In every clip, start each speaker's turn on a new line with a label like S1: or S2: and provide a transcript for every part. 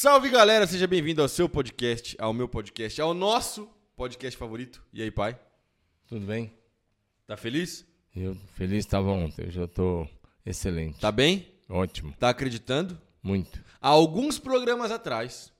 S1: Salve galera, seja bem-vindo ao seu podcast, ao meu podcast, ao nosso podcast favorito. E aí, pai?
S2: Tudo bem?
S1: Tá feliz?
S2: Eu feliz estava ontem, eu já tô excelente.
S1: Tá bem?
S2: Ótimo,
S1: Tá acreditando?
S2: muito.
S1: Há alguns programas atrás,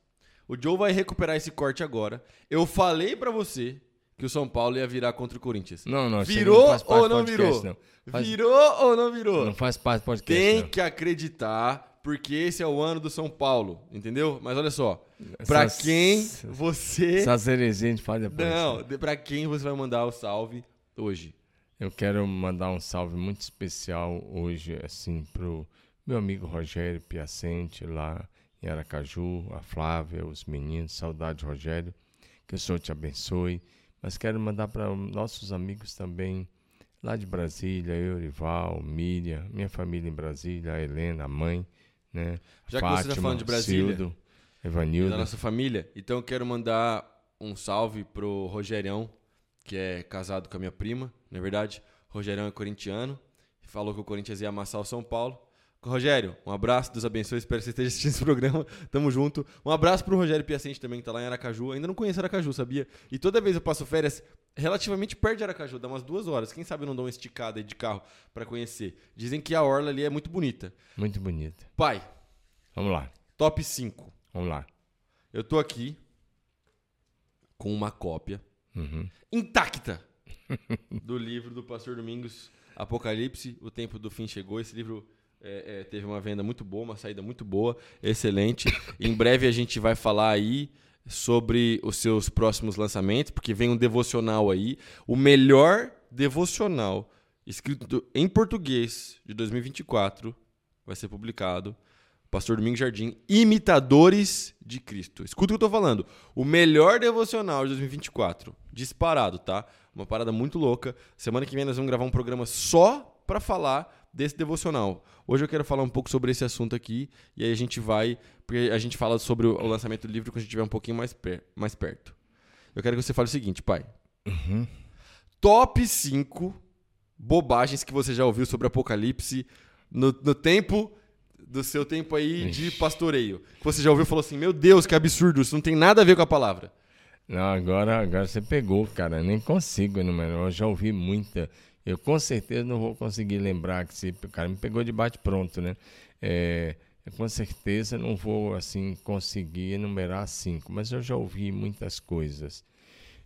S1: o Joe vai recuperar esse corte agora. Eu falei pra você que o São Paulo ia virar contra o Corinthians.
S2: Não, não,
S1: Virou
S2: não
S1: ou não
S2: podcast,
S1: virou?
S2: Não. Faz-
S1: Virou ou não virou?
S2: não faz parte do podcast.
S1: Tem
S2: não.
S1: que acreditar, porque esse é o ano do São Paulo, entendeu? Mas olha só,
S2: Essas-
S1: quem você...
S2: Heresias a gente faz depois.
S1: Não, de- pra quem você vai mandar o salve hoje?
S2: Eu quero mandar um salve muito especial hoje, assim, pro meu amigo Rogério Piacente, lá em Aracaju, a Flávia, os meninos, saudade, Rogério, que o Senhor te abençoe. Mas quero mandar para nossos amigos também, lá de Brasília, Eurival, Miriam, minha família em Brasília, a Helena, a mãe, né?
S1: Já que você tá
S2: Fátima,
S1: falando de Brasília,
S2: Cildo,
S1: da
S2: Evanildo.
S1: nossa família. Então eu quero mandar um salve pro Rogerião, que é casado com a minha prima, não é verdade? Rogerião é corintiano, falou que o Corinthians ia amassar o São Paulo. Rogério, um abraço, Deus abençoe, espero que você esteja assistindo esse programa, tamo junto. Um abraço pro Rogério Piacente também, que tá lá em Aracaju, ainda não conheço Aracaju, sabia? E toda vez eu passo férias relativamente perto de Aracaju, dá umas duas horas, quem sabe eu não dou uma esticada aí de carro pra conhecer. Dizem que a orla ali é muito bonita.
S2: Muito bonita.
S1: Pai,
S2: Vamos lá,
S1: top 5.
S2: vamos lá.
S1: Eu tô aqui com uma cópia
S2: Uhum.
S1: intacta do livro do Pastor Domingos, Apocalipse, O Tempo do Fim Chegou. Esse livro é, é, teve uma venda muito boa, uma saída muito boa, excelente. em breve a gente vai falar aí sobre os seus próximos lançamentos, porque vem um devocional aí, o melhor devocional escrito em português de 2024 vai ser publicado. Pastor Domingos Jardim, Imitadores de Cristo. Escuta o que eu tô falando. O melhor devocional de 2024. Disparado, tá? Uma parada muito louca. Semana que vem nós vamos gravar um programa só pra falar desse devocional. Hoje eu quero falar um pouco sobre esse assunto aqui. E aí a gente vai. Porque a gente fala sobre o lançamento do livro quando a gente estiver um pouquinho mais, per- mais perto. Eu quero que você fale o seguinte, pai. Top 5 bobagens que você já ouviu sobre Apocalipse no, no tempo do seu tempo aí de
S2: Ixi.
S1: pastoreio. Que você já ouviu e falou assim: Meu Deus, que absurdo, isso não tem nada a ver com a palavra.
S2: Não, agora, agora você pegou, cara. Eu nem consigo enumerar. Eu já ouvi muita. Eu com certeza não vou conseguir lembrar que se o cara me pegou de bate pronto, né? É, eu com certeza não vou assim conseguir enumerar cinco, mas eu já ouvi muitas coisas.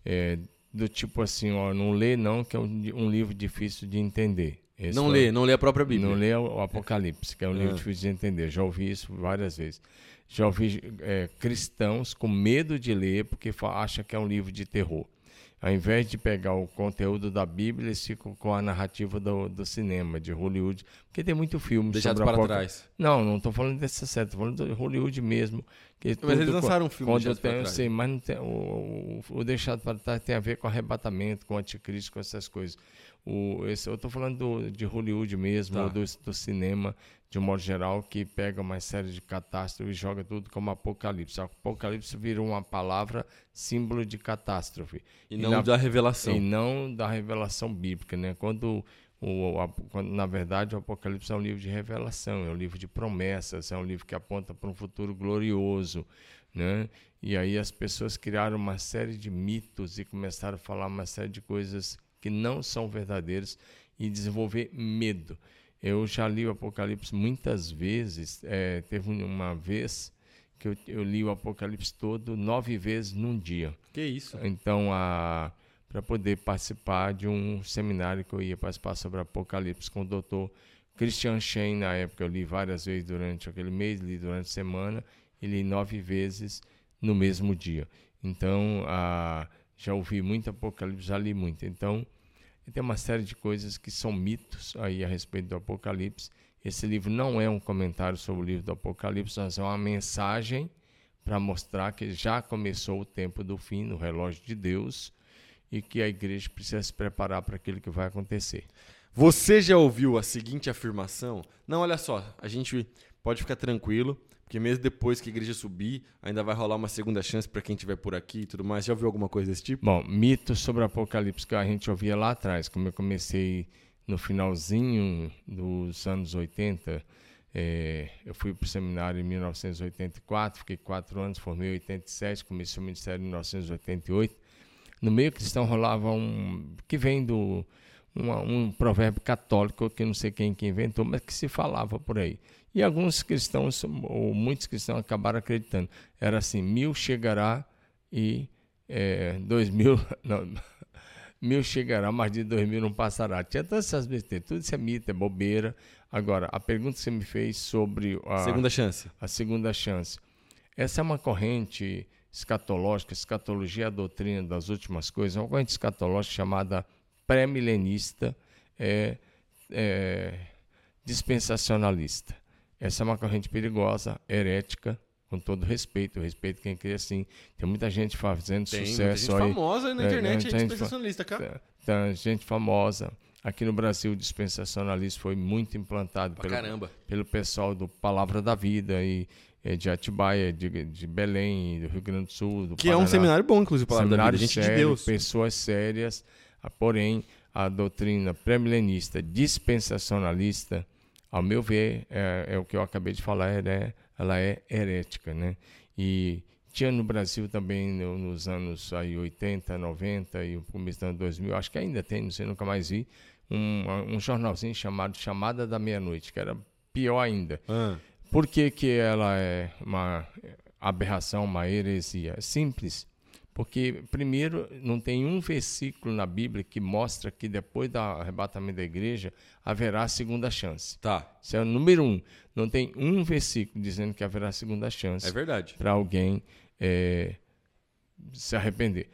S2: É, do tipo assim, ó, não lê não, que é um, um livro difícil de entender. Esse
S1: não
S2: foi-
S1: lê, não lê a própria Bíblia.
S2: Não lê o Apocalipse, que é um livro
S1: Ah.
S2: difícil de entender. Já ouvi isso várias vezes. Já ouvi é, cristãos com medo de ler porque acha que é um livro de terror. Ao invés de pegar o conteúdo da Bíblia, eles ficam com a narrativa do, do cinema, de Hollywood. Porque tem muito filme
S1: Deixados
S2: sobre
S1: para
S2: Apoca-
S1: trás.
S2: Não, não estou falando dessa série, estou falando do Hollywood mesmo. Que
S1: Mas eles lançaram um filme
S2: quando tem, eu sei, mas tem, o, o, o Deixado para Trás tem a ver com arrebatamento, com anticristo, com essas coisas. O, esse, eu estou falando do, de Hollywood mesmo,
S1: Tá.
S2: ou do, do cinema, de um modo geral, que pega uma série de catástrofes e joga tudo como apocalipse. Apocalipse virou uma palavra símbolo de catástrofe.
S1: E não
S2: na-
S1: da revelação.
S2: e não da revelação bíblica, né? Quando, o, a- quando, na verdade, o Apocalipse é um livro de revelação, é um livro de promessas, é um livro que aponta para um futuro glorioso, né? E aí as pessoas criaram uma série de mitos e começaram a falar uma série de coisas que não são verdadeiras e desenvolver medo. Eu já li o Apocalipse muitas vezes. eh, teve uma vez que eu, eu li o Apocalipse todo nove vezes num dia.
S1: Que isso?
S2: Então, para poder participar de um seminário que eu ia participar sobre Apocalipse com o doutor Christian Shen, na época eu li várias vezes durante aquele mês, li durante a semana, e li nove vezes no mesmo dia. Então, a, já ouvi muito Apocalipse, já li muito. Então, tem uma série de coisas que são mitos aí a respeito do Apocalipse. Esse livro não é um comentário sobre o livro do Apocalipse, mas é uma mensagem para mostrar que já começou o tempo do fim no relógio de Deus e que a igreja precisa se preparar para aquilo que vai acontecer.
S1: Você já ouviu a seguinte afirmação? Não, olha só, a gente pode ficar tranquilo, porque mesmo depois que a igreja subir, ainda vai rolar uma segunda chance para quem estiver por aqui e tudo mais. Já ouviu alguma coisa desse tipo?
S2: Bom, mitos sobre Apocalipse que a gente ouvia lá atrás, como eu comecei no finalzinho dos anos 80, É, eu fui para o seminário em 1984, fiquei quatro anos, formei em 87, comecei o ministério em 1988. No meio cristão rolava um. que vem do. um provérbio católico que não sei quem que inventou, mas que se falava por aí. E alguns cristãos, ou muitos cristãos, acabaram acreditando. Era assim: mil chegará e é, dois mil. Não, mil chegará, mas de dois mil não passará. Tinha todas essas besteiras. Tudo isso é mito, é bobeira. Agora, a pergunta que você me fez sobre a
S1: segunda chance.
S2: A segunda chance. Essa é uma corrente escatológica, escatologia é a doutrina das últimas coisas, uma corrente escatológica chamada pré-milenista, é, é, dispensacionalista. Essa é uma corrente perigosa, herética, com todo respeito, eu respeito quem crê assim. Tem muita gente fazendo
S1: Tem,
S2: sucesso
S1: muita
S2: gente
S1: aí. famosa na internet, é, é dispensacionalista, cara.
S2: Tem gente famosa. Aqui no Brasil, o dispensacionalismo foi muito implantado pelo, pelo pessoal do Palavra da Vida e de Atibaia, de, de Belém, do Rio Grande do Sul. Do
S1: que Paraná. é um seminário bom, inclusive, Palavra seminário da Vida, gente sério, de Deus.
S2: Pessoas sérias, ah, porém, a doutrina pré-milenista dispensacionalista, ao meu ver, é, é, o que eu acabei de falar, é, ela é herética, né? E tinha no Brasil também no, nos anos aí 80, 90 e o começo do ano 2000, acho que ainda tem, não sei, nunca mais vi, um, um jornalzinho chamado Chamada da Meia-Noite, que era pior ainda. Ah. Por que, que ela é uma aberração, uma heresia? Simples. Porque, primeiro, não tem um versículo na Bíblia que mostra que depois do arrebatamento da igreja haverá segunda chance.
S1: Tá.
S2: Isso é o número um. Não tem um versículo dizendo que haverá segunda chance.
S1: É verdade.
S2: Para alguém é, se arrepender.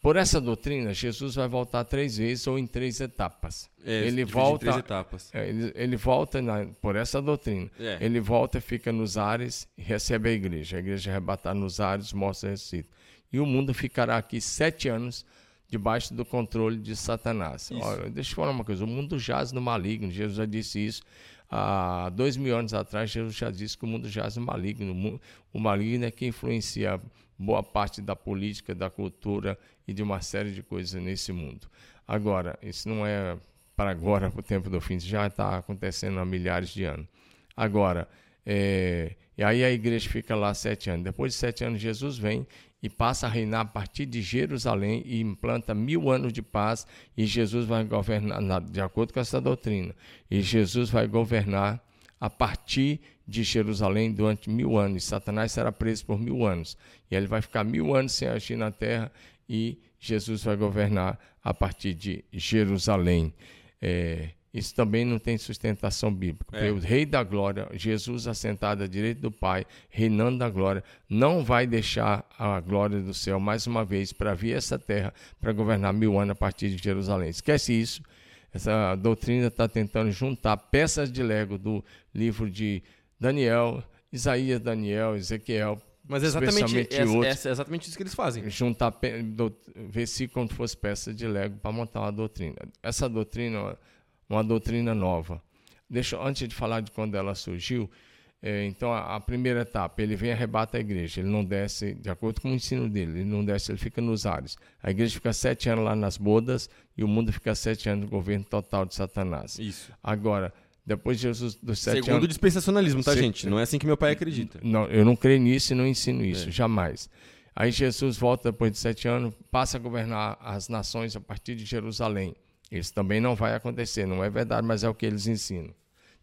S2: Por essa doutrina, Jesus vai voltar três vezes ou em três etapas.
S1: É, ele volta, três etapas.
S2: É, ele, ele volta na, por essa doutrina. É. Ele volta, fica nos ares e recebe a igreja. A igreja arrebatar nos ares, mostra ressuscita. E o mundo ficará aqui sete anos debaixo do controle de Satanás. Olha, deixa eu falar uma coisa: o mundo jaz no maligno. Jesus já disse isso. Há dois mil anos atrás, Jesus já disse que o mundo jaz no maligno. O maligno é que influencia boa parte da política, da cultura e de uma série de coisas nesse mundo. Agora, isso não é para agora, para o tempo do fim, isso já está acontecendo há milhares de anos. Agora, é, e aí a igreja fica lá sete anos. Depois de sete anos, Jesus vem e passa a reinar a partir de Jerusalém e implanta mil anos de paz. E Jesus vai governar, de acordo com essa doutrina, e Jesus vai governar a partir de Jerusalém durante mil anos. Satanás será preso por mil anos. E ele vai ficar mil anos sem agir na terra e Jesus vai governar a partir de Jerusalém. É, isso também não tem sustentação bíblica. É. O Rei da Glória, Jesus assentado à direita do Pai, reinando da glória, não vai deixar a glória do céu mais uma vez para vir essa terra para governar mil anos a partir de Jerusalém. Esquece isso. Essa doutrina está tentando juntar peças de Lego do livro de Daniel, Isaías, Daniel, Ezequiel.
S1: Mas é exatamente, é, outros, é exatamente isso que eles fazem.
S2: Juntar versículo como se fosse peça de Lego para montar uma doutrina. Essa doutrina uma doutrina nova. Deixa, antes de falar de quando ela surgiu, é, então a, a, primeira etapa, ele vem e arrebata a igreja. Ele não desce, de acordo com o ensino dele, ele não desce, ele fica nos ares. A igreja fica sete anos lá nas bodas e o mundo fica sete anos no governo total de Satanás.
S1: Isso.
S2: Agora, depois de Jesus dos sete
S1: Segundo
S2: anos. Segundo
S1: o dispensacionalismo, tá, se... gente? Não é assim que meu pai acredita.
S2: Não, eu não creio nisso e não ensino isso, é. jamais. Aí Jesus volta depois de sete anos, passa a governar as nações a partir de Jerusalém. Isso também não vai acontecer, não é verdade, mas é o que eles ensinam.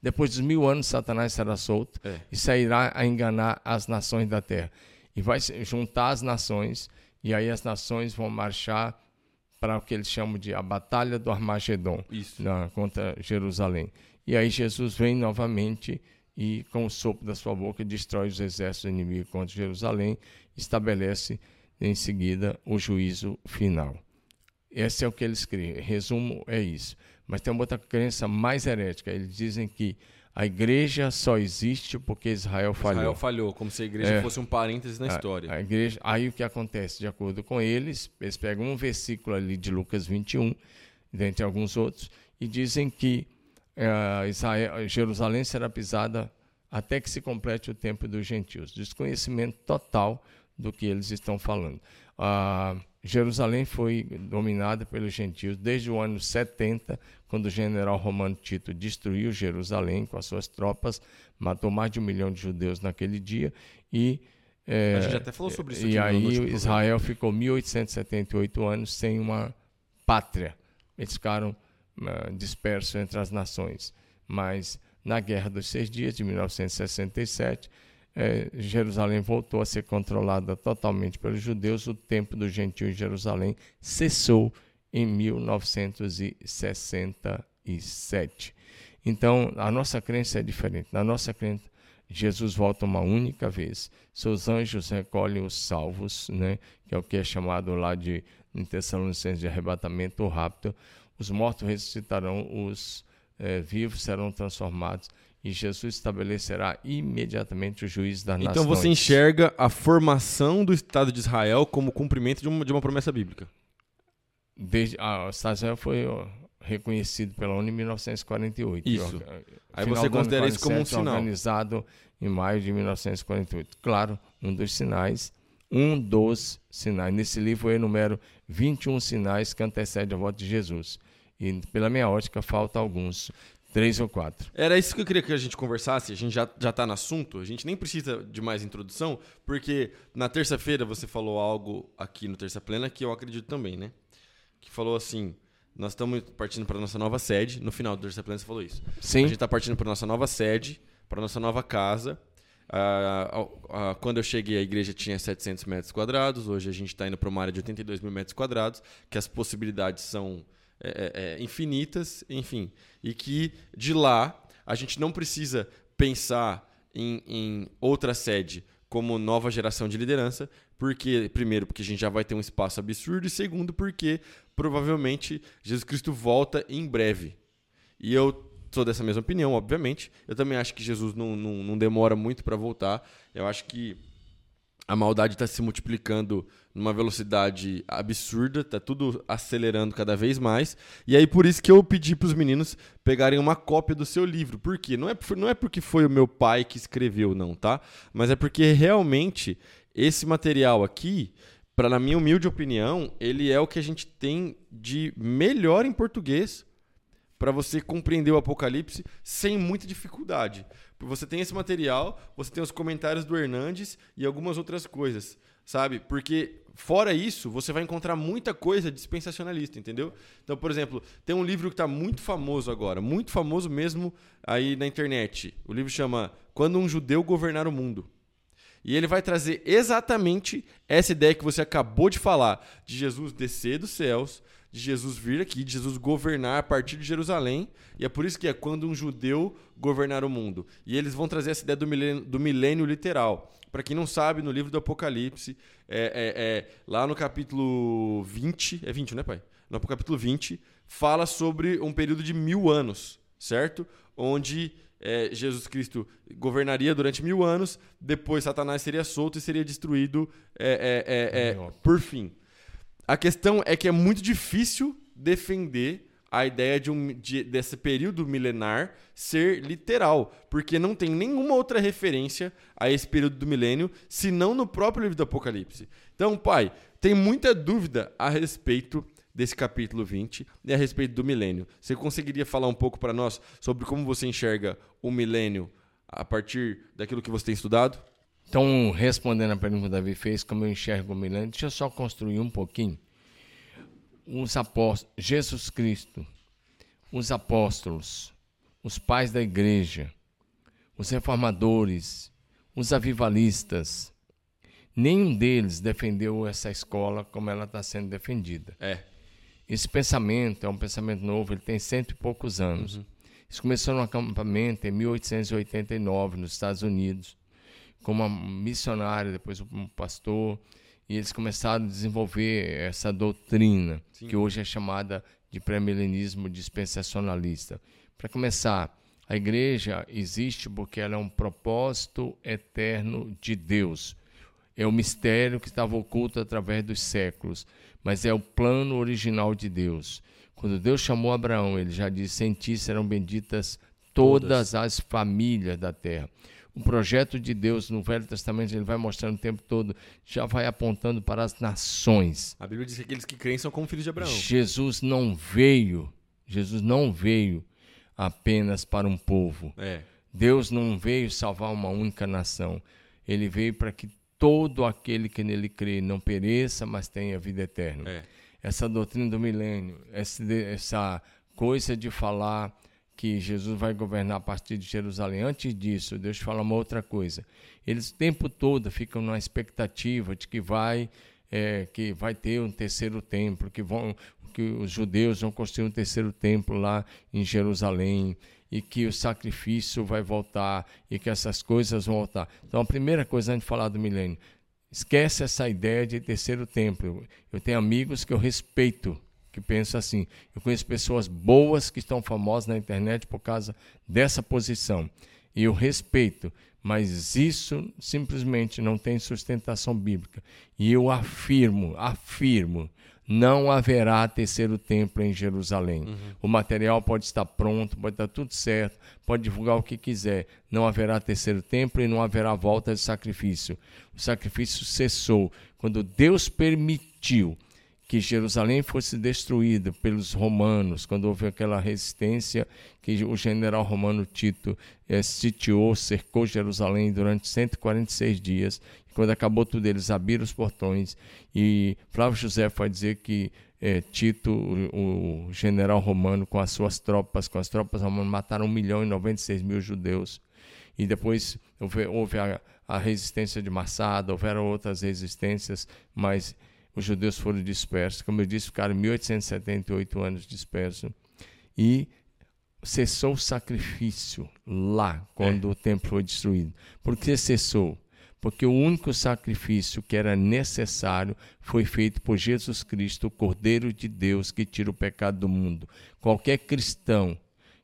S2: Depois dos mil anos, Satanás será solto é. e sairá a enganar as nações da terra. E vai juntar as nações, e aí as nações vão marchar para o que eles chamam de a Batalha do Armagedon na, contra Jerusalém. E aí Jesus vem novamente e, com o sopro da sua boca, destrói os exércitos inimigos contra Jerusalém, estabelece em seguida o juízo final. Esse é o que eles creem. Resumo é isso. Mas tem uma outra crença mais herética. Eles dizem que a igreja só existe porque Israel falhou.
S1: Israel falhou, como se a igreja é, fosse um parênteses na
S2: a,
S1: história.
S2: A igreja, aí o que acontece? De acordo com eles, eles pegam um versículo ali de Lucas 21, dentre alguns outros, e dizem que uh, Israel, Jerusalém será pisada até que se complete o tempo dos gentios. Desconhecimento total do que eles estão falando. Uh, Jerusalém foi dominada pelos gentios desde o ano 70, quando o general romano Tito destruiu Jerusalém com as suas tropas, matou mais de um milhão de judeus naquele dia e
S1: é, a gente até falou sobre isso.
S2: E aí Israel ficou 1878 anos sem uma pátria. Eles ficaram uh, dispersos entre as nações. Mas na Guerra dos Seis Dias de 1967 é, Jerusalém voltou a ser controlada totalmente pelos judeus, o tempo do gentio em Jerusalém cessou em 1967. Então, a nossa crença é diferente. Na nossa crença, Jesus volta uma única vez. Seus anjos recolhem os salvos, né, que é o que é chamado lá de em Tessalonicenses de arrebatamento rápido. Os mortos ressuscitarão, os é, vivos serão transformados e Jesus estabelecerá imediatamente o juízo das
S1: então
S2: nações.
S1: Então você enxerga a formação do Estado de Israel como cumprimento de uma, de uma promessa bíblica?
S2: Desde, ah, o Estado de Israel foi reconhecido pela ONU em 1948.
S1: Isso. Aí você considera isso como um sinal.
S2: Organizado em maio de 1948. Claro, um dos sinais, um dos sinais. Nesse livro eu enumero 21 sinais que antecedem a volta de Jesus. E pela minha ótica falta alguns. Três ou quatro.
S1: Era isso que eu queria que a gente conversasse. A gente já, já tá no assunto. A gente nem precisa de mais introdução, porque na terça-feira você falou algo aqui no Terça Plena que eu acredito também, né? Que falou assim: nós estamos partindo para nossa nova sede. No final do Terça Plena você falou isso.
S2: Sim.
S1: A gente está partindo para nossa nova sede, para nossa nova casa. Ah, ah, quando eu cheguei, a igreja tinha 700 metros quadrados. Hoje a gente está indo para uma área de 82 mil metros quadrados, que as possibilidades são é, é, é, infinitas, enfim. E que de lá a gente não precisa pensar em, em outra sede como nova geração de liderança, porque primeiro porque a gente já vai ter um espaço absurdo e segundo porque provavelmente Jesus Cristo volta em breve. E eu sou dessa mesma opinião, obviamente. Eu também acho que Jesus não, não, não demora muito para voltar. Eu acho que a maldade está se multiplicando numa velocidade absurda, tá tudo acelerando cada vez mais. E aí por isso que eu pedi para os meninos pegarem uma cópia do seu livro. Por quê? Não é, não é porque foi o meu pai que escreveu, não, tá? Mas é porque realmente esse material aqui, para na minha humilde opinião, ele é o que a gente tem de melhor em português para você compreender o Apocalipse sem muita dificuldade. Você tem esse material, você tem os comentários do Hernandes e algumas outras coisas, sabe? Porque fora isso, você vai encontrar muita coisa dispensacionalista, entendeu? Então, por exemplo, tem um livro que está muito famoso agora, muito famoso mesmo aí na internet. O livro chama Quando um Judeu Governar o Mundo. E ele vai trazer exatamente essa ideia que você acabou de falar, de Jesus descer dos céus, de Jesus vir aqui, de Jesus governar a partir de Jerusalém. E é por isso que é quando um judeu governar o mundo. E eles vão trazer essa ideia do milênio, do milênio literal. Para quem não sabe, no livro do Apocalipse, é, é, é, lá no capítulo 20, é 20, né, pai? No capítulo 20, fala sobre um período de mil anos, certo? Onde é, Jesus Cristo governaria durante mil anos, depois Satanás seria solto e seria destruído é, é, é, é por fim. A questão é que é muito difícil defender a ideia de um, de, desse período milenar ser literal, porque não tem nenhuma outra referência a esse período do milênio, senão no próprio livro do Apocalipse. Então, pai, tem muita dúvida a respeito desse capítulo 20 e a respeito do milênio. Você conseguiria falar um pouco para nós sobre como você enxerga o milênio a partir daquilo que você tem estudado?
S2: Então, respondendo a pergunta que o Davi fez, como eu enxergo o milênio, deixa eu só construir um pouquinho. Os apóstolos, Jesus Cristo, os apóstolos, os pais da igreja, os reformadores, os avivalistas, nenhum deles defendeu essa escola como ela está sendo defendida.
S1: É.
S2: Esse pensamento é um pensamento novo, ele tem cento e poucos anos. Uhum. Isso começou no acampamento em 1889, nos Estados Unidos como uma missionária, depois um pastor, e eles começaram a desenvolver essa doutrina, Sim. que hoje é chamada de pré-milenismo dispensacionalista. Para começar, a igreja existe porque ela é um propósito eterno de Deus. É o mistério que estava oculto através dos séculos, mas é o plano original de Deus. Quando Deus chamou Abraão, ele já disse: Em ti serão benditas todas, todas as famílias da terra. O projeto de Deus no Velho Testamento, ele vai mostrando o tempo todo, já vai apontando para as nações.
S1: A Bíblia diz que aqueles que creem são como filhos de Abraão.
S2: Jesus não veio, Jesus não veio apenas para um povo.
S1: É.
S2: Deus não veio salvar uma única nação. Ele veio para que todo aquele que nele crê não pereça, mas tenha vida eterna.
S1: É.
S2: Essa doutrina do milênio, essa, essa coisa de falar que Jesus vai governar a partir de Jerusalém. Antes disso, Deus fala uma outra coisa. Eles o tempo todo ficam na expectativa de que vai é, que vai ter um terceiro templo, que vão que os judeus vão construir um terceiro templo lá em Jerusalém e que o sacrifício vai voltar e que essas coisas vão voltar. Então, a primeira coisa antes de falar do milênio, esquece essa ideia de terceiro templo. Eu tenho amigos que eu respeito, que pensa assim. Eu conheço pessoas boas que estão famosas na internet por causa dessa posição. E eu respeito, mas isso simplesmente não tem sustentação bíblica. E eu afirmo, afirmo, não haverá terceiro templo em Jerusalém. Uhum. O material pode estar pronto, pode estar tudo certo, pode divulgar o que quiser. Não haverá terceiro templo e não haverá volta de sacrifício. O sacrifício cessou quando Deus permitiu que Jerusalém fosse destruída pelos romanos, quando houve aquela resistência que o general romano Tito é, sitiou, cercou Jerusalém durante 146 dias. Quando acabou tudo, eles abriram os portões. E Flávio José vai dizer que é, Tito, o, o, general romano, com as suas tropas, com as tropas romanas, mataram 1 milhão e 96 mil judeus. E depois houve, houve a, a resistência de Massada, houveram outras resistências, mas os judeus foram dispersos. Como eu disse, ficaram 1878 anos dispersos. E cessou o sacrifício lá, quando é. o templo foi destruído. Por que cessou? Porque o único sacrifício que era necessário foi feito por Jesus Cristo, o Cordeiro de Deus que tira o pecado do mundo. Qualquer cristão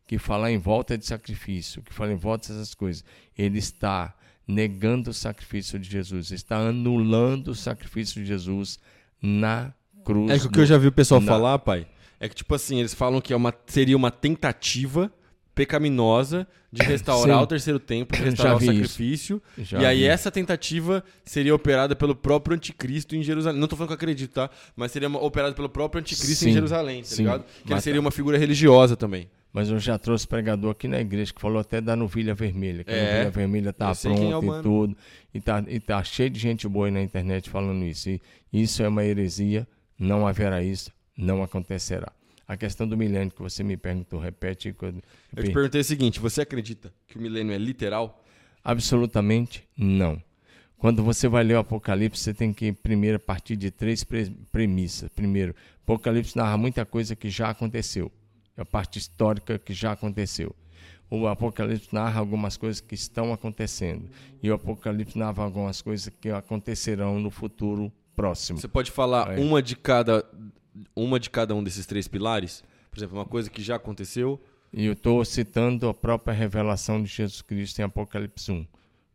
S2: que falar em volta de sacrifício, que fala em volta dessas coisas, ele está negando o sacrifício de Jesus, está anulando o sacrifício de Jesus na cruz.
S1: É que o que eu já vi o pessoal na... falar, pai, é que tipo assim, eles falam que é uma, seria uma tentativa pecaminosa de restaurar Sim. o terceiro templo, de restaurar o sacrifício. e aí vi. essa tentativa seria operada pelo próprio anticristo em Jerusalém. Não estou falando que eu acredito, tá? Mas seria operada pelo próprio anticristo Sim. em Jerusalém, tá Sim. ligado? Que ele seria uma figura religiosa também.
S2: Mas eu já trouxe pregador aqui na igreja que falou até da novilha vermelha, que é. a novilha vermelha tá pronta é e tudo. E tá, e tá cheio de gente boa aí na internet falando isso. E isso é uma heresia, não haverá isso, não acontecerá. A questão do milênio que você me perguntou, repete.
S1: Eu, eu te perguntei o seguinte: você acredita que o milênio é literal?
S2: Absolutamente não. Quando você vai ler o Apocalipse, você tem que primeiro partir de três premissas. Primeiro, Apocalipse narra muita coisa que já aconteceu a parte histórica que já aconteceu. O Apocalipse narra algumas coisas que estão acontecendo e o Apocalipse narra algumas coisas que acontecerão no futuro próximo.
S1: Você pode falar é. uma de cada uma de cada um desses três pilares? Por exemplo, uma coisa que já aconteceu.
S2: E eu estou citando a própria revelação de Jesus Cristo em Apocalipse 1.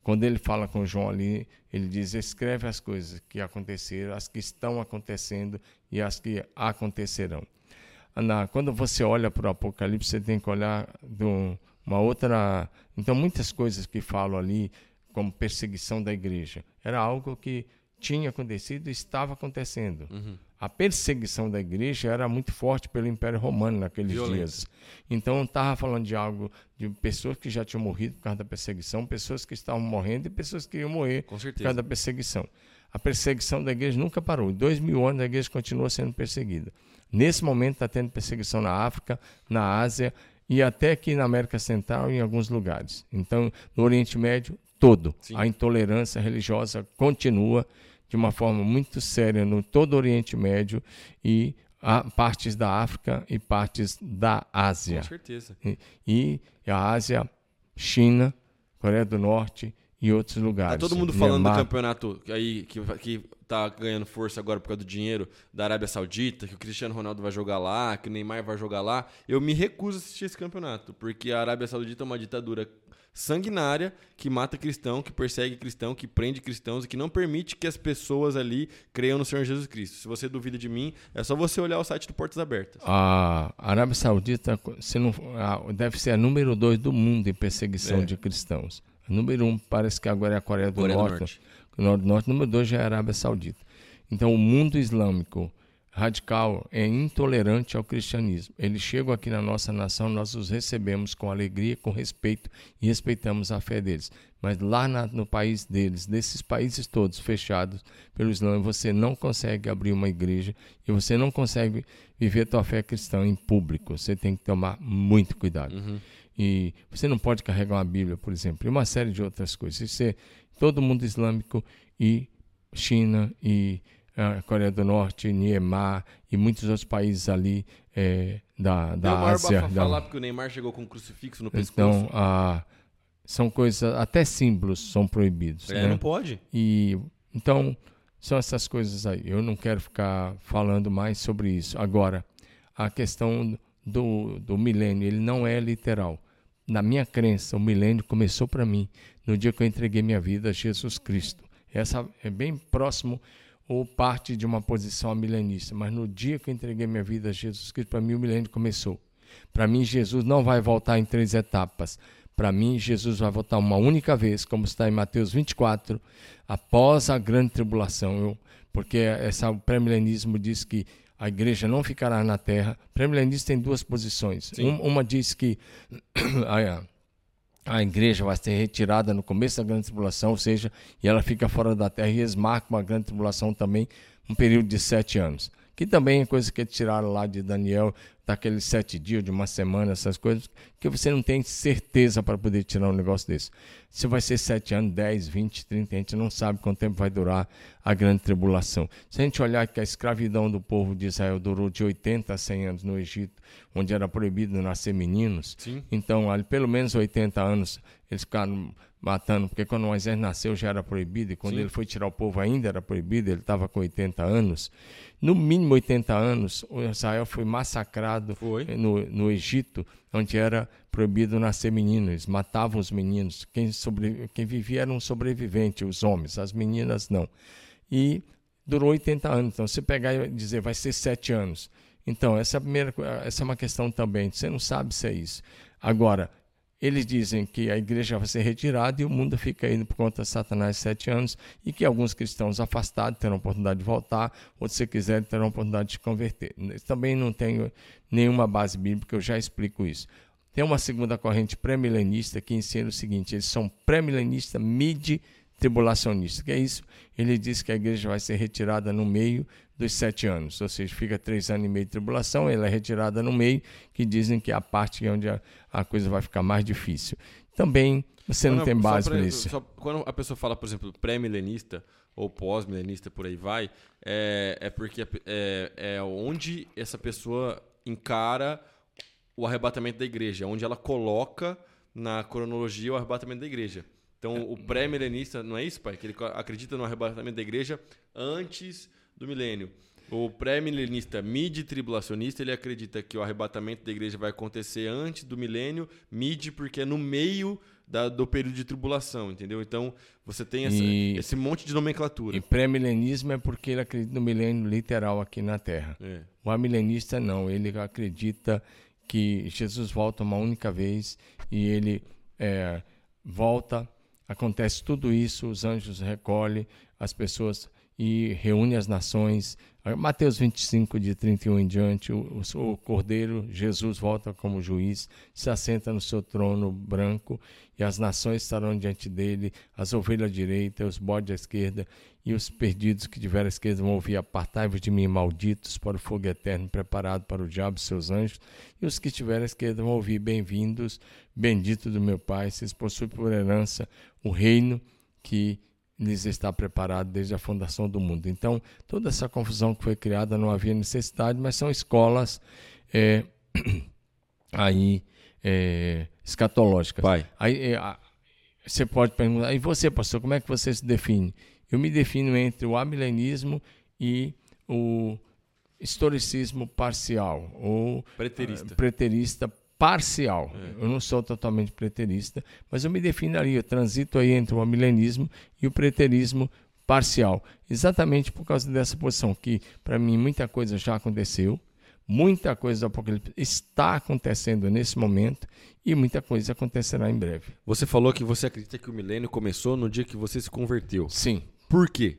S2: Quando ele fala com João ali, ele diz: escreve as coisas que aconteceram, as que estão acontecendo e as que acontecerão na, quando você olha para o Apocalipse, você tem que olhar de uma outra. Então, muitas coisas que falam ali, como perseguição da igreja, era algo que tinha acontecido e estava acontecendo. Uhum. A perseguição da igreja era muito forte pelo Império Romano naqueles Violência. dias. Então, estava falando de algo de pessoas que já tinham morrido por causa da perseguição, pessoas que estavam morrendo e pessoas que iam morrer por causa da perseguição. A perseguição da igreja nunca parou. Em dois mil anos, a igreja continua sendo perseguida. Nesse momento está tendo perseguição na África, na Ásia e até aqui na América Central e em alguns lugares. Então, no Oriente Médio todo, Sim. a intolerância religiosa continua de uma forma muito séria no todo o Oriente Médio e partes da África e partes da Ásia.
S1: Com certeza.
S2: E, e a Ásia, China, Coreia do Norte e outros lugares.
S1: Tá todo mundo falando Myanmar. do campeonato aí que, que tá ganhando força agora por causa do dinheiro da Arábia Saudita, que o Cristiano Ronaldo vai jogar lá, que o Neymar vai jogar lá. Eu me recuso a assistir esse campeonato, porque a Arábia Saudita é uma ditadura sanguinária que mata cristão, que persegue cristão, que prende cristãos e que não permite que as pessoas ali creiam no Senhor Jesus Cristo. Se você duvida de mim, é só você olhar o site do Portas Abertas.
S2: A Arábia Saudita se não, deve ser a número dois do mundo em perseguição é. de cristãos. Número um parece que agora é a Coreia do
S1: Coreia do
S2: Norte.
S1: Norte.
S2: Norte. Norte. Número dois já é a Arábia Saudita. Então o mundo islâmico radical é intolerante ao cristianismo. Eles chegam aqui na nossa nação, nós os recebemos com alegria, com respeito e respeitamos a fé deles. Mas lá na, no país deles, desses países todos fechados pelo Islã, você não consegue abrir uma igreja e você não consegue viver tua fé cristã em público. Você tem que tomar muito cuidado.
S1: Uhum.
S2: E você não pode carregar uma Bíblia, por exemplo, e uma série de outras coisas. Isso é todo mundo islâmico e China e a Coreia do Norte, Niemar e muitos outros países ali é, da, da
S1: Deu
S2: Ásia. da-
S1: lá porque o Neymar chegou com um crucifixo no pescoço.
S2: então, a, são coisas, até símbolos são proibidos.
S1: é,
S2: né?
S1: não pode.
S2: E então são essas coisas aí. Eu não quero ficar falando mais sobre isso. Agora, a questão do, do milênio, ele não é literal. Na minha crença, o milênio começou para mim no dia que eu entreguei minha vida a Jesus Cristo. Essa é bem próximo ou parte de uma posição milenista, mas no dia que eu entreguei minha vida a Jesus Cristo, para mim o milênio começou. Para mim, Jesus não vai voltar em três etapas. Para mim, Jesus vai voltar uma única vez, como está em Mateus 24, após a grande tribulação. Eu, porque essa, o pré-milenismo diz que a igreja não ficará na terra. O pré-milenismo tem duas posições. Um- uma diz que a, a igreja vai ser retirada no começo da grande tribulação, ou seja, e ela fica fora da terra, e eles marcam a grande tribulação também, um período de sete anos. Que também é coisa que tiraram lá de Daniel, daqueles sete dias, de uma semana, essas coisas, que você não tem certeza para poder tirar um negócio desse. Se vai ser sete anos, 10, 20, 30, a gente não sabe quanto tempo vai durar a grande tribulação. Se a gente olhar que a escravidão do povo de Israel durou de 80 a 100 anos no Egito, onde era proibido nascer meninos,
S1: Sim.
S2: então, ali, pelo menos 80 anos, eles ficaram matando, porque quando Moisés nasceu já era proibido, e quando
S1: Sim.
S2: ele foi tirar o povo ainda era proibido, ele estava com 80 anos. No mínimo 80 anos, o Israel foi massacrado
S1: Foi.
S2: no, no Egito, onde era proibido nascer meninos, matavam os meninos. Quem, sobre, quem vivia era um sobrevivente, os homens, as meninas não. E durou 80 anos. Então, se pegar e dizer vai ser sete anos. Então, essa é, primeira, essa é uma questão também. Você não sabe se é isso. Agora, eles dizem que a igreja vai ser retirada e o mundo fica indo por conta de Satanás sete anos e que alguns cristãos afastados terão oportunidade de voltar, outros, se quiserem, terão oportunidade de se converter. Também não tenho nenhuma base bíblica, eu já explico isso. Tem uma segunda corrente pré-milenista que ensina o seguinte: eles são pré-milenista mid-tribulacionista. Que é isso? Ele diz que a igreja vai ser retirada no meio dos sete anos, ou seja, fica três anos e meio de tribulação, ela é retirada no meio, que dizem que é a parte onde a, a coisa vai ficar mais difícil. Também você não, tem
S1: só
S2: base para isso.
S1: só quando a pessoa fala, por exemplo, pré-milenista ou pós-milenista, por aí vai, é, é porque é, é onde essa pessoa encara o arrebatamento da igreja, onde ela coloca na cronologia o arrebatamento da igreja. Então, o pré-milenista, não é isso, pai? Que ele acredita no arrebatamento da igreja antes do milênio. O pré-milenista mid-tribulacionista, ele acredita que o arrebatamento da igreja vai acontecer antes do milênio, mid porque é no meio da- do período de tribulação, entendeu? Então, você tem essa-
S2: E-
S1: esse monte de nomenclatura.
S2: E pré-milenismo é porque ele acredita no milênio literal aqui na Terra.
S1: É.
S2: O amilenista não, ele acredita que Jesus volta uma única vez e ele é, volta, acontece tudo isso, os anjos recolhem as pessoas e reúne as nações. Mateus 25, de 31 em diante, o, o Cordeiro, Jesus volta como juiz, se assenta no seu trono branco e as nações estarão diante dele, as ovelhas à direita, os bodes à esquerda, e os perdidos que tiverem à esquerda vão ouvir: Apartai-vos de mim, malditos, para o fogo eterno preparado para o diabo e seus anjos. E os que estiverem à esquerda vão ouvir: Bem-vindos, bendito do meu Pai, vocês possuem por herança o reino que lhes está preparado desde a fundação do mundo. Então, toda essa confusão que foi criada não havia necessidade, mas são escolas é, aí é, escatológicas.
S1: Pai.
S2: Aí é, você pode perguntar, e você, pastor, como é que você se define? Eu me defino entre o amilenismo e o historicismo parcial, ou
S1: Preterista.
S2: eh, preterista parcial. Eu não sou totalmente preterista, mas eu me defino ali, eu transito aí entre o amilenismo e o preterismo parcial. Exatamente por causa dessa posição, que para mim muita coisa já aconteceu, Muita coisa do Apocalipse está acontecendo nesse momento e muita coisa acontecerá em breve.
S1: Você falou que você acredita que o milênio começou no dia que você se converteu.
S2: Sim.
S1: Por quê?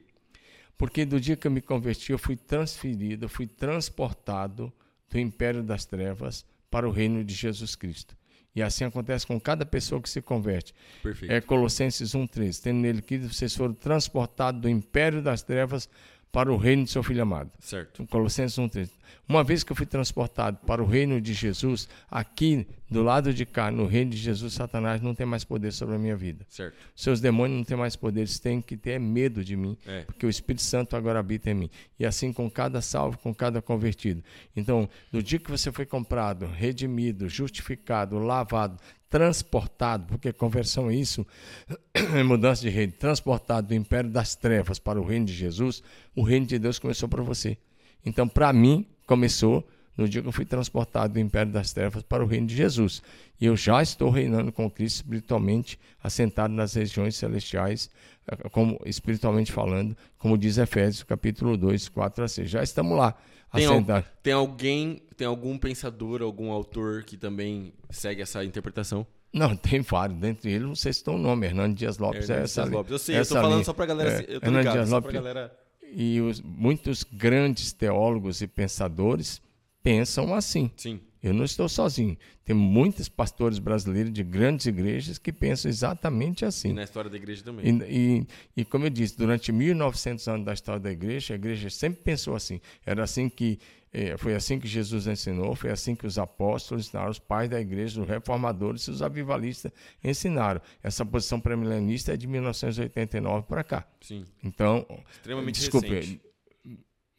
S2: Porque do dia que eu me converti, eu fui transferido, eu fui transportado do império das trevas para o reino de Jesus Cristo. E assim acontece com cada pessoa que se converte.
S1: Perfeito.
S2: É Colossenses 1,13. Tendo nele que vocês foram transportados do império das trevas para o reino de seu filho amado.
S1: Certo.
S2: Colossenses 1,13. Uma vez que eu fui transportado para o reino de Jesus, aqui do lado de cá, no reino de Jesus, Satanás não tem mais poder sobre a minha vida.
S1: Certo.
S2: Seus demônios não têm mais poder, eles têm que ter medo de mim,
S1: É.
S2: porque o Espírito Santo agora habita em mim. E assim com cada salvo, com cada convertido. Então, no dia que você foi comprado, redimido, justificado, lavado, transportado, porque conversão é isso, é mudança de reino, transportado do império das trevas para o reino de Jesus, o reino de Deus começou para você. Então, para mim, começou no dia que eu fui transportado do império das trevas para o reino de Jesus. E eu já estou reinando com Cristo espiritualmente, assentado nas regiões celestiais, eh, como espiritualmente falando, como diz Efésios capítulo 2, 4 a 6. Já estamos lá,
S1: Tem, al- tem alguém, tem algum pensador, algum autor que também segue essa interpretação?
S2: Não, tem vários. Dentre eles, você citou o nome, Hernando Dias Lopes. é
S1: Hernandes
S2: essa
S1: Dias. Lopes. Eu sei, eu tô falando
S2: linha.
S1: só pra galera.
S2: É,
S1: se- eu tô
S2: Hernando
S1: ligado,
S2: Dias Lopes.
S1: galera.
S2: E os, muitos grandes teólogos e pensadores pensam assim.
S1: Sim.
S2: Eu não estou sozinho. Tem muitos pastores brasileiros de grandes igrejas que pensam exatamente
S1: E
S2: assim.
S1: na história da igreja também.
S2: E, e, e como eu disse, durante 1900 anos da história da igreja, a igreja sempre pensou assim. Era assim que eh, foi assim que Jesus ensinou, foi assim que os apóstolos ensinaram, os pais da igreja, os reformadores e os avivalistas ensinaram. Essa posição premilenista é de 1989 para cá.
S1: Sim.
S2: Então,
S1: Extremamente
S2: desculpe,
S1: recente.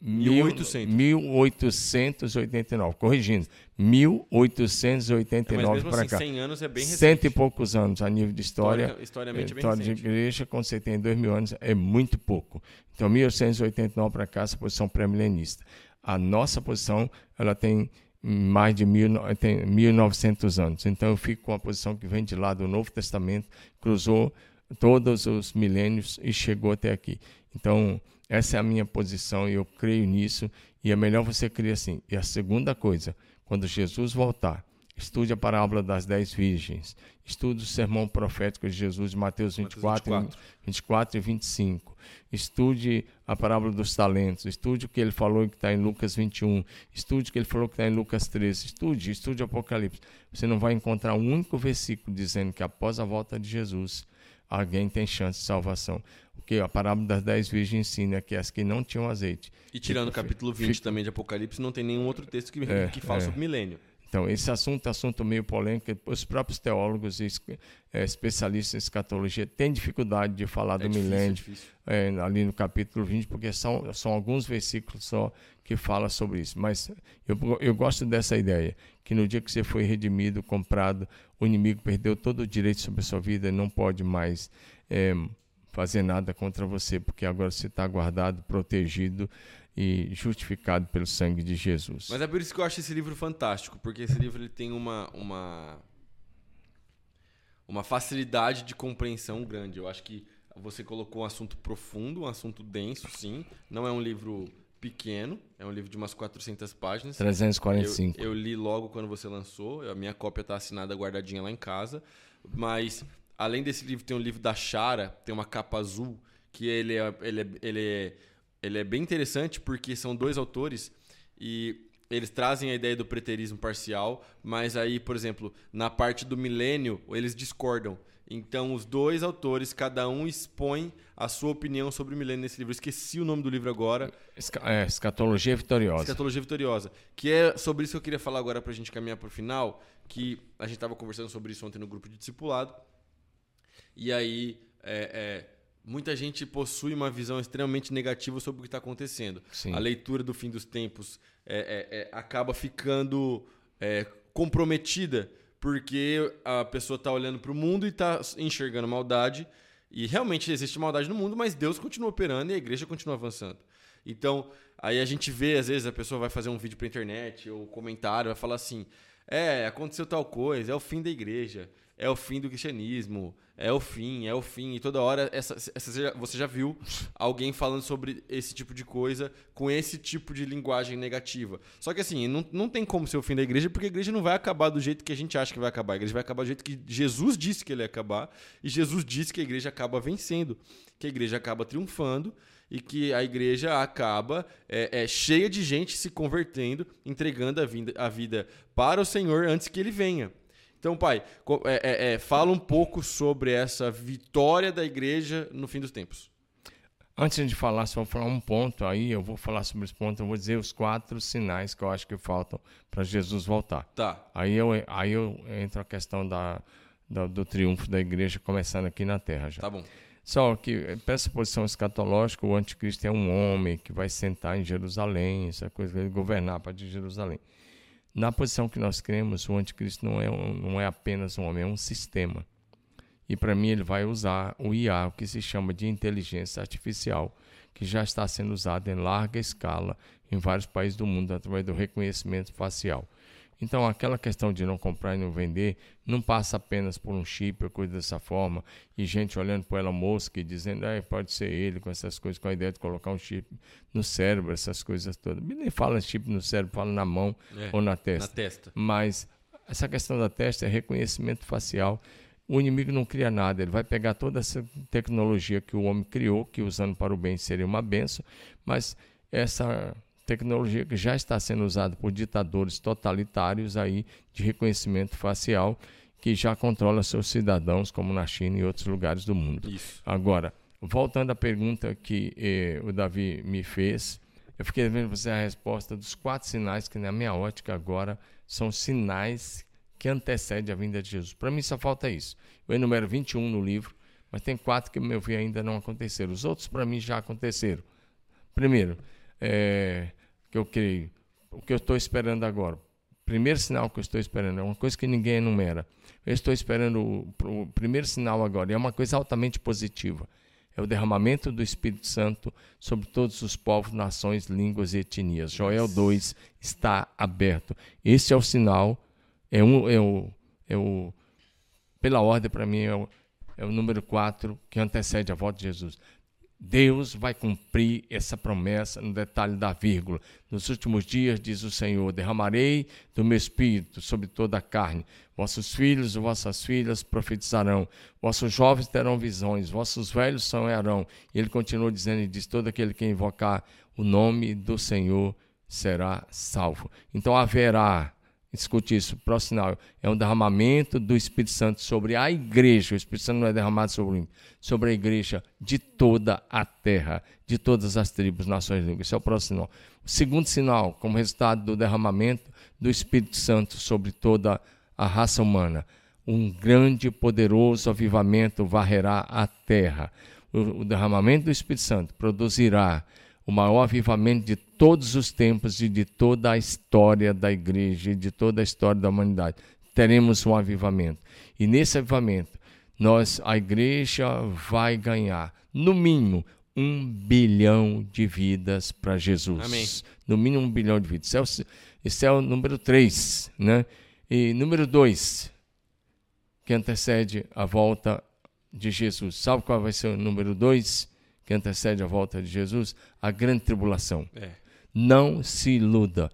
S2: 1800. 1889, corrigindo,
S1: É, mas
S2: 1889
S1: mesmo
S2: para
S1: assim,
S2: cá.
S1: 100 anos é bem recente.
S2: Cento e poucos anos a nível de história.
S1: Historica- historicamente é bem
S2: história de
S1: recente.
S2: igreja, quando você tem dois mil anos, é muito pouco. Então, 1889 para cá, essa posição pré-milenista. A nossa posição, ela tem mais de mil, tem 1900 anos. Então, eu fico com a posição que vem de lá do Novo Testamento, cruzou todos os milênios e chegou até aqui. Então, essa é a minha posição e eu creio nisso. E é melhor você crer assim. E a segunda coisa, quando Jesus voltar, estude a parábola das dez virgens, estude o sermão profético de Jesus de Mateus 24,
S1: 24.
S2: 24 e 25. Estude a parábola dos talentos, estude o que ele falou que está em Lucas 21, estude o que ele falou que está em Lucas 13, estude, estude Apocalipse. Você não vai encontrar um único versículo dizendo que após a volta de Jesus, alguém tem chance de salvação. Porque a parábola das dez virgens ensina que as que não tinham azeite.
S1: E tirando o capítulo 20
S2: fica-
S1: também de Apocalipse, não tem nenhum outro texto que,
S2: É,
S1: que fala
S2: é.
S1: sobre milênio.
S2: Então, esse assunto é assunto meio polêmico. Os próprios teólogos e eh, especialistas em escatologia têm dificuldade de falar do
S1: É difícil, é
S2: milênio
S1: difícil.
S2: eh, ali no capítulo 20, porque são, são alguns versículos só que falam sobre isso. Mas eu, eu gosto dessa ideia, que no dia que você foi redimido, comprado, o inimigo perdeu todo o direito sobre a sua vida e não pode mais eh, fazer nada contra você, porque agora você está guardado, protegido e justificado pelo sangue de Jesus.
S1: Mas é por isso que eu acho esse livro fantástico, porque esse livro ele tem uma, uma, uma facilidade de compreensão grande. Eu acho que você colocou um assunto profundo, um assunto denso, sim. Não é um livro pequeno, é um livro de umas 400 páginas.
S2: 345.
S1: Eu, eu li logo quando você lançou, a minha cópia está assinada, guardadinha lá em casa. Mas, além desse livro, tem um livro da Chara, tem uma capa azul, que ele é, ele é, ele é, ele é bem interessante porque são dois autores e eles trazem a ideia do preterismo parcial, mas aí, por exemplo, na parte do milênio, eles discordam. Então, os dois autores, cada um expõe a sua opinião sobre o milênio nesse livro. Eu esqueci o nome do livro agora.
S2: Esca- é, escatologia vitoriosa.
S1: Escatologia Vitoriosa. Que é sobre isso que eu queria falar agora pra gente caminhar pro final. Que a gente tava conversando sobre isso ontem no grupo de discipulado. E aí, é, é, muita gente possui uma visão extremamente negativa sobre o que está acontecendo.
S2: Sim.
S1: A leitura do fim dos tempos é, é, é, acaba ficando é, comprometida porque a pessoa está olhando para o mundo e está enxergando maldade. E realmente existe maldade no mundo, mas Deus continua operando e a igreja continua avançando. Então, aí a gente vê, às vezes, a pessoa vai fazer um vídeo pra internet ou comentário, vai falar assim: É, aconteceu tal coisa, é o fim da igreja, é o fim do cristianismo, é o fim, é o fim. E toda hora essa, essa, você já viu alguém falando sobre esse tipo de coisa com esse tipo de linguagem negativa. Só que assim, não, não tem como ser o fim da igreja, porque a igreja não vai acabar do jeito que a gente acha que vai acabar. A igreja vai acabar do jeito que Jesus disse que ele ia acabar. E Jesus disse que a igreja acaba vencendo, que a igreja acaba triunfando e que a igreja acaba é, é, cheia de gente se convertendo, entregando a a vida para o Senhor antes que ele venha. Então, pai, é, é, é, fala um pouco sobre essa vitória da igreja no fim dos tempos.
S2: Antes de falar, só vou falar um ponto aí, eu vou falar sobre esse ponto, eu vou dizer os quatro sinais que eu acho que faltam para Jesus voltar.
S1: Tá.
S2: Aí eu, aí eu entro a questão da, da, do triunfo da igreja começando aqui na terra já.
S1: Tá bom.
S2: Só que, para essa posição escatológica, o anticristo é um homem que vai sentar em Jerusalém, essa coisa, governar para de Jerusalém. Na posição que nós cremos, o anticristo não é, um, não é apenas um homem, é um sistema. E para mim ele vai usar o IA, o que se chama de inteligência artificial, que já está sendo usado em larga escala em vários países do mundo através do reconhecimento facial. Então, aquela questão de não comprar e não vender não passa apenas por um chip ou coisa dessa forma, e gente olhando para ela mosca e dizendo, ah, pode ser ele, com essas coisas, com a ideia de colocar um chip no cérebro, essas coisas todas. Nem fala chip no cérebro, fala na mão é, ou na testa.
S1: Na testa.
S2: Mas essa questão da testa é reconhecimento facial. O inimigo não cria nada, ele vai pegar toda essa tecnologia que o homem criou, que usando para o bem seria uma benção, mas essa tecnologia que já está sendo usada por ditadores totalitários aí de reconhecimento facial que já controla seus cidadãos, como na China e outros lugares do mundo.
S1: Isso.
S2: Agora, voltando à pergunta que eh, o Davi me fez, eu fiquei vendo você a resposta dos quatro sinais que, na minha ótica, agora são sinais que antecedem a vinda de Jesus. Para mim, só falta isso. Eu enumero 21 no livro, mas tem quatro que, meu ver, ainda não aconteceram. Os outros, para mim, já aconteceram. Primeiro, é, que eu creio, o que eu estou esperando agora. Primeiro sinal que eu estou esperando é uma coisa que ninguém enumera. Eu estou esperando o, o primeiro sinal agora, e é uma coisa altamente positiva. É o derramamento do Espírito Santo sobre todos os povos, nações, línguas e etnias. Joel 2 está aberto. Esse é o sinal, é, um, é, o, é o, pela ordem para mim, é o, é o número 4 que antecede a volta de Jesus. Deus vai cumprir essa promessa no detalhe da vírgula. Nos últimos dias, diz o Senhor, derramarei do meu espírito sobre toda a carne. Vossos filhos e vossas filhas profetizarão. Vossos jovens terão visões. Vossos velhos sonharão. E ele continua dizendo e diz: todo aquele que invocar o nome do Senhor será salvo. Então haverá Escute isso, próximo sinal é um derramamento do Espírito Santo sobre a igreja. O Espírito Santo não é derramado sobre, sobre a igreja de toda a terra, de todas as tribos, nações e línguas. Esse é o próximo sinal. O segundo sinal, como resultado do derramamento do Espírito Santo sobre toda a raça humana, um grande e poderoso avivamento varrerá a terra. O derramamento do Espírito Santo produzirá o maior avivamento de todos os tempos e de toda a história da igreja e de toda a história da humanidade. Teremos um avivamento. E nesse avivamento, nós, a igreja vai ganhar, no mínimo, um bilhão de vidas para Jesus.
S1: Amém.
S2: No mínimo um bilhão de vidas. Esse é o, esse é o número três. Né? E número dois, que antecede a volta de Jesus. Sabe qual vai ser o número dois? Que antecede a volta de Jesus, a grande tribulação.
S1: É.
S2: Não se iluda.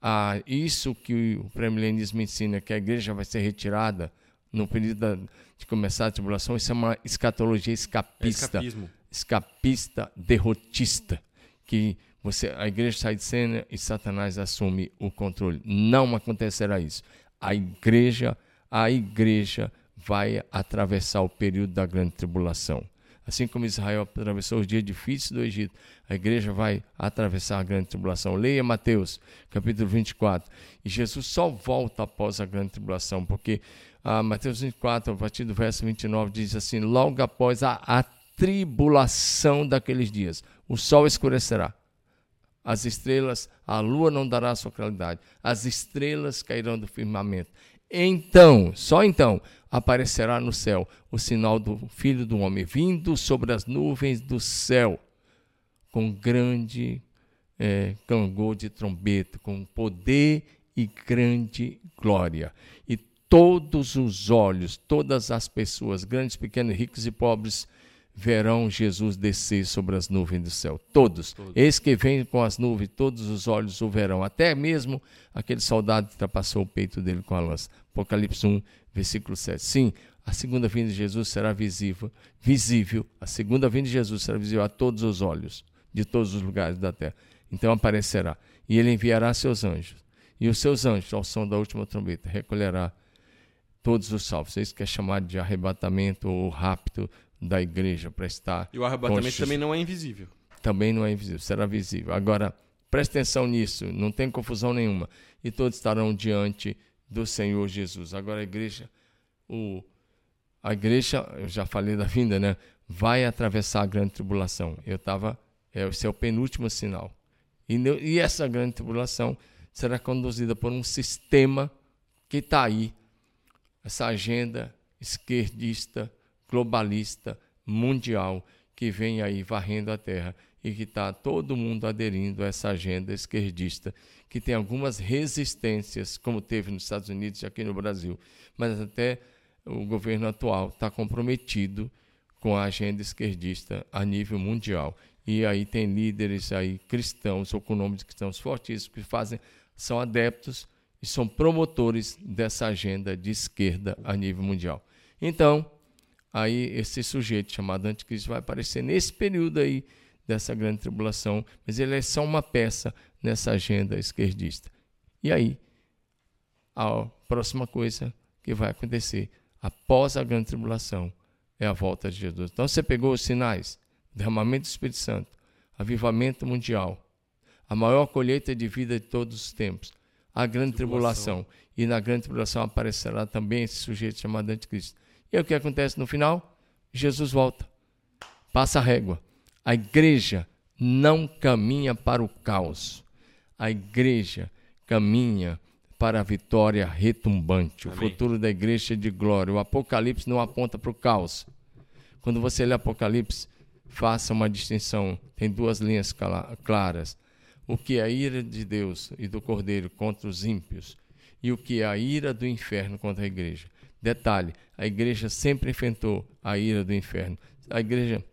S2: Ah, isso que o pré-milenismo ensina, que a igreja vai ser retirada no período da, de começar a tribulação, isso é uma escatologia escapista.
S1: É
S2: escapista, derrotista. Que você, a igreja sai de cena e Satanás assume o controle. Não acontecerá isso. A igreja, a igreja vai atravessar o período da grande tribulação. Assim como Israel atravessou os dias difíceis do Egito, a igreja vai atravessar a grande tribulação. Leia Mateus, capítulo 24. E Jesus só volta após a grande tribulação, porque ah, Mateus 24, a partir do verso 29, diz assim: Logo após a, a tribulação daqueles dias, o sol escurecerá, as estrelas, a lua não dará sua claridade, as estrelas cairão do firmamento. Então, só então, aparecerá no céu o sinal do Filho do Homem, vindo sobre as nuvens do céu, com grande é, cangor de trombeta, com poder e grande glória. E todos os olhos, todas as pessoas, grandes, pequenos, ricos e pobres, verão Jesus descer sobre as nuvens do céu. Todos. todos. Eis que vem com as nuvens, todos os olhos o verão. Até mesmo aquele soldado que ultrapassou o peito dele com a lança. Apocalipse 1, versículo 7. Sim, a segunda vinda de Jesus será visível, visível. A segunda vinda de Jesus será visível a todos os olhos, de todos os lugares da terra. Então aparecerá. E ele enviará seus anjos. E os seus anjos, ao som da última trombeta, recolherá todos os salvos. Isso que é chamado de arrebatamento ou rapto da igreja para estar.
S1: E o arrebatamento também não é invisível.
S2: Também não é invisível, será visível. Agora, preste atenção nisso, não tem confusão nenhuma. E todos estarão diante do Senhor Jesus. Agora a igreja, o, a igreja, eu já falei da vinda, né? Vai atravessar a grande tribulação. Eu estava, é, esse é o penúltimo sinal. E, e essa grande tribulação será conduzida por um sistema que está aí, essa agenda esquerdista, globalista, mundial, que vem aí varrendo a terra e que está todo mundo aderindo a essa agenda esquerdista, que tem algumas resistências, como teve nos Estados Unidos e aqui no Brasil, mas até o governo atual está comprometido com a agenda esquerdista a nível mundial. E aí tem líderes aí cristãos ou com nomes cristãos fortíssimos que fazem, são adeptos e são promotores dessa agenda de esquerda a nível mundial. Então, aí esse sujeito chamado anticristo vai aparecer nesse período aí dessa grande tribulação, mas ele é só uma peça nessa agenda esquerdista. E aí, a próxima coisa que vai acontecer após a grande tribulação é a volta de Jesus. Então você pegou os sinais, derramamento do Espírito Santo, avivamento mundial, a maior colheita de vida de todos os tempos, a grande tribulação. tribulação. E na grande tribulação aparecerá também esse sujeito chamado anticristo. E o que acontece no final? Jesus volta, passa a régua. A igreja não caminha para o caos. A igreja caminha para a vitória retumbante. Amém. O futuro da igreja é de glória. O Apocalipse não aponta para o caos. Quando você lê Apocalipse, faça uma distinção. Tem duas linhas claras. O que é a ira de Deus e do Cordeiro contra os ímpios e o que é a ira do inferno contra a igreja. Detalhe: a igreja sempre enfrentou a ira do inferno. A igreja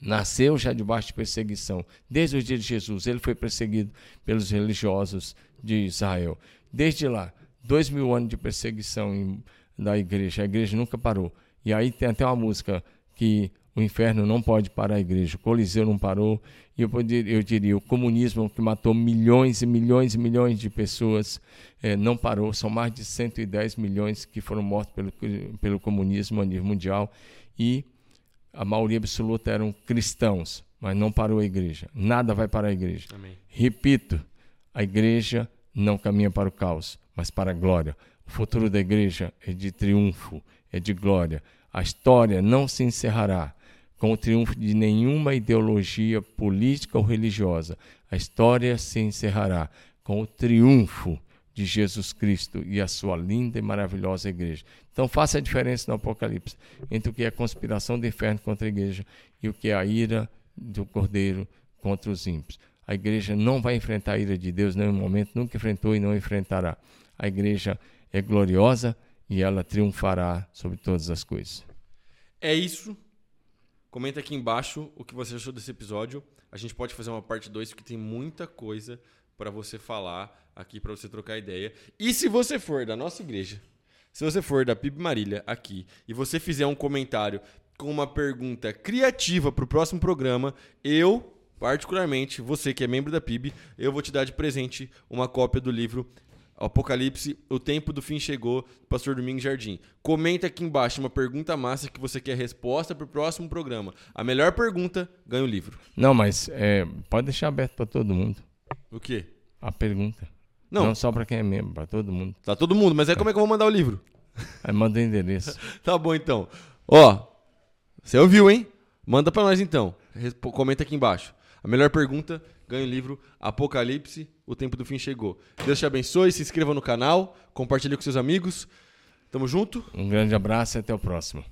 S2: nasceu já debaixo de perseguição. Desde o dia de Jesus, ele foi perseguido pelos religiosos de Israel. Desde lá, dois mil anos de perseguição em, da igreja. A igreja nunca parou. E aí tem até uma música que o inferno não pode parar a igreja. O Coliseu não parou. E eu, poderia, eu diria, o comunismo que matou milhões e milhões e milhões de pessoas é, não parou. São mais de 110 milhões que foram mortos pelo, pelo comunismo a nível mundial. E a maioria absoluta eram cristãos, mas não parou a igreja. Nada vai parar a igreja.
S1: Amém.
S2: Repito, a igreja não caminha para o caos, mas para a glória. O futuro da igreja é de triunfo, é de glória. A história não se encerrará com o triunfo de nenhuma ideologia política ou religiosa. A história se encerrará com o triunfo de Jesus Cristo e a sua linda e maravilhosa igreja. Então faça a diferença no Apocalipse entre o que é conspiração do inferno contra a igreja e o que é a ira do Cordeiro contra os ímpios. A igreja não vai enfrentar a ira de Deus em nenhum momento, nunca enfrentou e não enfrentará. A igreja é gloriosa e ela triunfará sobre todas as coisas.
S1: É isso. Comenta aqui embaixo o que você achou desse episódio. A gente pode fazer uma parte 2 porque tem muita coisa para você falar aqui, para você trocar ideia. E se você for da nossa igreja, se você for da PIB Marília aqui e você fizer um comentário com uma pergunta criativa para o próximo programa, eu, particularmente, você que é membro da PIB, eu vou te dar de presente uma cópia do livro Apocalipse, o tempo do fim chegou, Pastor Domingos Jardim. Comenta aqui embaixo uma pergunta massa que você quer resposta para o próximo programa. A melhor pergunta ganha o livro.
S2: Não, mas é, pode deixar aberto para todo mundo.
S1: O quê?
S2: A pergunta. Não, Não só para quem é membro, para todo mundo.
S1: Tá todo mundo, mas aí como é que eu vou mandar o livro?
S2: Aí manda o endereço.
S1: tá bom então. Ó, você ouviu, hein? Manda para nós então. Comenta aqui embaixo. A melhor pergunta ganha o livro Apocalipse, o tempo do fim chegou. Deus te abençoe, se inscreva no canal, compartilhe com seus amigos. Tamo junto.
S2: Um grande abraço e até o próximo.